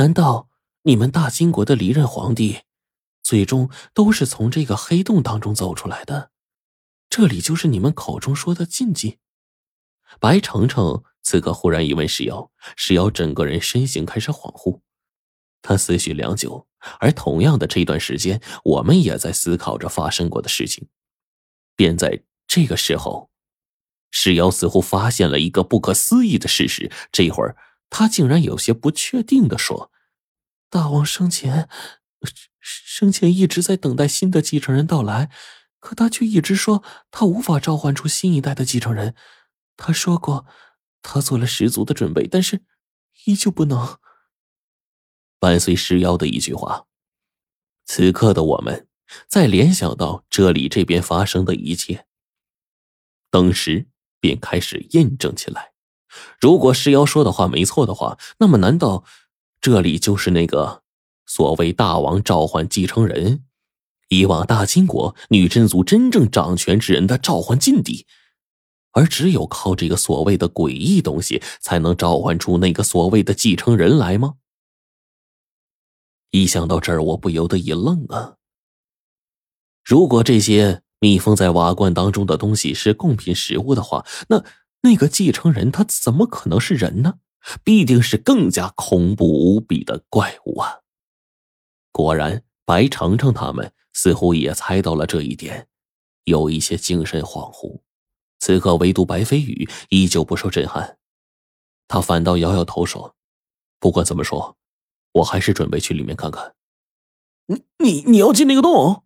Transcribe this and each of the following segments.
难道你们大金国的离任皇帝，最终都是从这个黑洞当中走出来的？这里就是你们口中说的禁忌？白程程此刻忽然一问石瑶，石瑶整个人身形开始恍惚，他思绪良久。而同样的这段时间，我们也在思考着发生过的事情。便在这个时候，石瑶似乎发现了一个不可思议的事实。这会儿，他竟然有些不确定的说：“大王生前，生前一直在等待新的继承人到来，可他却一直说他无法召唤出新一代的继承人。”他说过，他做了十足的准备，但是依旧不能。伴随石妖的一句话，此刻的我们在联想到这里这边发生的一切，当时便开始验证起来。如果石妖说的话没错的话，那么难道这里就是那个所谓大王召唤继承人，以往大金国女真族真正掌权之人的召唤禁地？而只有靠这个所谓的诡异东西，才能召唤出那个所谓的继承人来吗？一想到这儿，我不由得一愣啊！如果这些密封在瓦罐当中的东西是贡品食物的话，那那个继承人他怎么可能是人呢？必定是更加恐怖无比的怪物啊！果然，白程程他们似乎也猜到了这一点，有一些精神恍惚。此刻，唯独白飞宇依旧不受震撼，他反倒摇摇头说：“不管怎么说，我还是准备去里面看看。”“你你你要进那个洞？”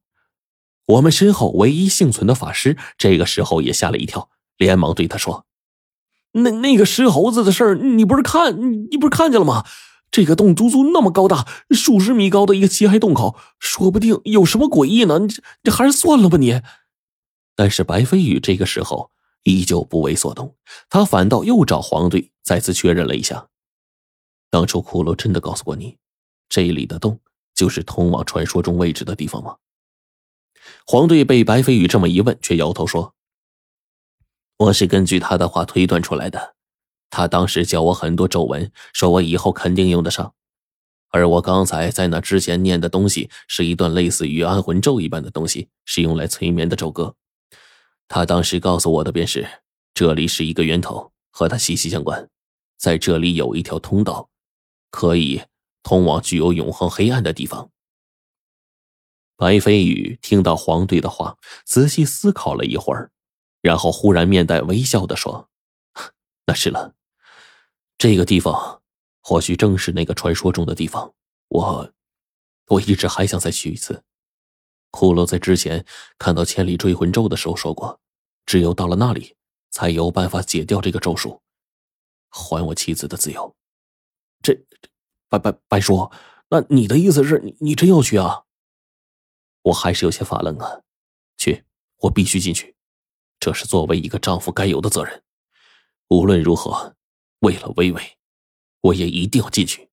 我们身后唯一幸存的法师这个时候也吓了一跳，连忙对他说：“那那个石猴子的事儿，你不是看你不是看见了吗？这个洞足足那么高大，数十米高的一个漆黑洞口，说不定有什么诡异呢。你这这还是算了吧，你。”但是白飞宇这个时候。依旧不为所动，他反倒又找黄队再次确认了一下。当初骷髅真的告诉过你，这里的洞就是通往传说中位置的地方吗？黄队被白飞宇这么一问，却摇头说：“我是根据他的话推断出来的。他当时教我很多咒文，说我以后肯定用得上。而我刚才在那之前念的东西，是一段类似于安魂咒一般的东西，是用来催眠的咒歌。”他当时告诉我的便是，这里是一个源头，和他息息相关。在这里有一条通道，可以通往具有永恒黑暗的地方。白飞羽听到黄队的话，仔细思考了一会儿，然后忽然面带微笑的说：“那是了，这个地方或许正是那个传说中的地方。我，我一直还想再去一次。”骷髅在之前看到千里追魂咒的时候说过，只有到了那里，才有办法解掉这个咒术，还我妻子的自由。这，白白白叔，那你的意思是你你真要去啊？我还是有些发愣啊。去，我必须进去，这是作为一个丈夫该有的责任。无论如何，为了微微，我也一定要进去。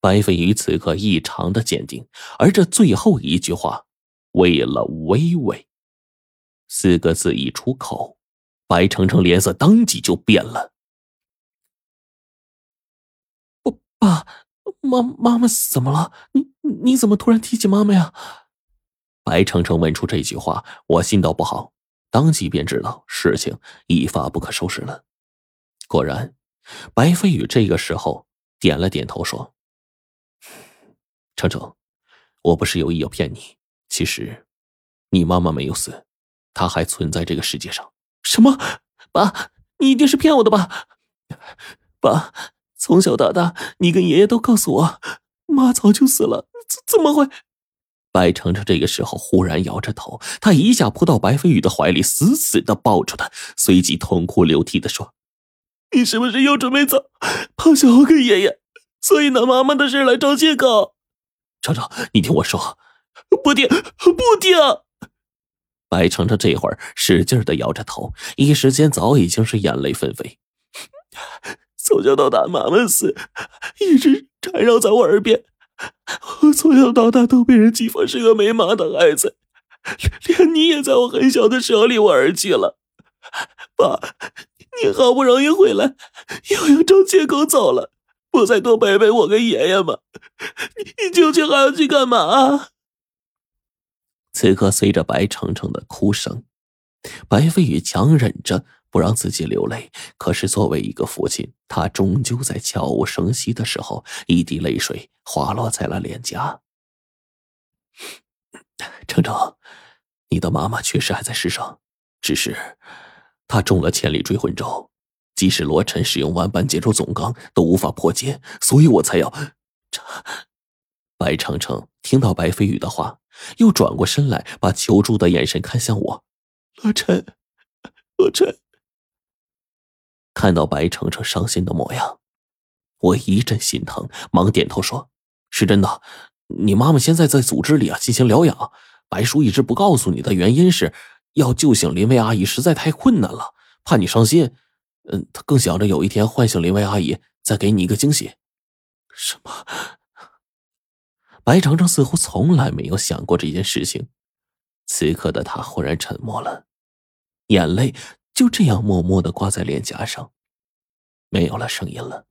白飞宇此刻异常的坚定，而这最后一句话“为了微微”四个字一出口，白程程脸色当即就变了。爸妈妈妈怎么了？你你怎么突然提起妈妈呀？白程程问出这句话，我心道不好，当即便知道事情一发不可收拾了。果然，白飞宇这个时候点了点头，说。程程，我不是有意要骗你。其实，你妈妈没有死，她还存在这个世界上。什么？爸，你一定是骗我的吧？爸，从小到大，你跟爷爷都告诉我，妈早就死了，怎怎么会？白程程这个时候忽然摇着头，他一下扑到白飞宇的怀里，死死的抱住他，随即痛哭流涕的说：“你是不是又准备走，抛下我跟爷爷，所以拿妈妈的事来找借口？”程程，你听我说，不听，不听！白程程这会儿使劲的摇着头，一时间早已经是眼泪纷飞。从小到大，妈妈死一直缠绕在我耳边，我从小到大都被人讥讽是个没妈的孩子，连你也在我很小的时候离我而去了。爸，你好不容易回来，又要找借口走了，不再多陪陪我跟爷爷吗？你你究竟还要去干嘛？此刻随着白程程的哭声，白飞宇强忍着不让自己流泪。可是作为一个父亲，他终究在悄无声息的时候，一滴泪水滑落在了脸颊。程程，你的妈妈确实还在世上，只是她中了千里追魂咒。即使罗晨使用万般解咒总纲都无法破解，所以我才要。白程程听到白飞宇的话，又转过身来，把求助的眼神看向我。罗晨，罗晨。看到白程程伤心的模样，我一阵心疼，忙点头说：“是真的，你妈妈现在在组织里啊进行疗养。白叔一直不告诉你的原因是，要救醒林薇阿姨实在太困难了，怕你伤心。”嗯，他更想着有一天唤醒林薇阿姨，再给你一个惊喜。什么？白程程似乎从来没有想过这件事情，此刻的他忽然沉默了，眼泪就这样默默的挂在脸颊上，没有了声音了。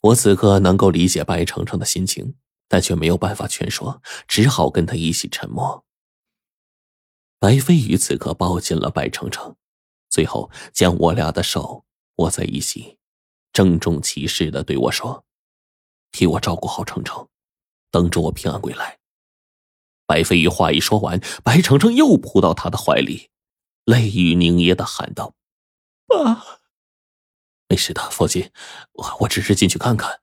我此刻能够理解白程程的心情，但却没有办法劝说，只好跟他一起沉默。白飞宇此刻抱紧了白程程。最后，将我俩的手握在一起，郑重其事的对我说：“替我照顾好程程，等着我平安归来。”白飞宇话一说完，白程程又扑到他的怀里，泪雨凝噎的喊道：“爸，没事的，放心，我我只是进去看看。”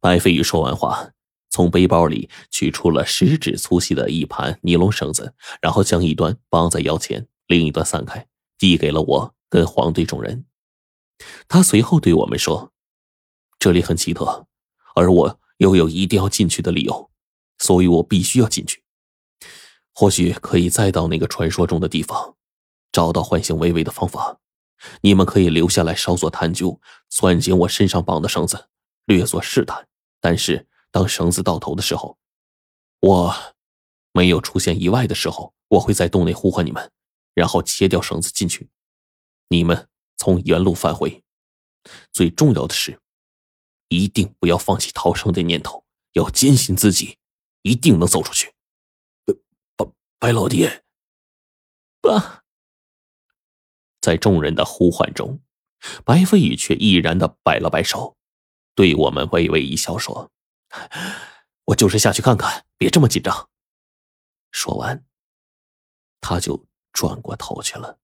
白飞宇说完话，从背包里取出了食指粗细的一盘尼龙绳子，然后将一端绑在腰前。另一端散开，递给了我跟黄队众人。他随后对我们说：“这里很奇特，而我又有一定要进去的理由，所以我必须要进去。或许可以再到那个传说中的地方，找到唤醒微微的方法。你们可以留下来稍作探究，攥紧我身上绑的绳子，略作试探。但是当绳子到头的时候，我没有出现意外的时候，我会在洞内呼唤你们。”然后切掉绳子进去，你们从原路返回。最重要的是，一定不要放弃逃生的念头，要坚信自己一定能走出去。白白老爹，爸，在众人的呼唤中，白飞宇却毅然的摆了摆手，对我们微微一笑，说：“我就是下去看看，别这么紧张。”说完，他就。转过头去了。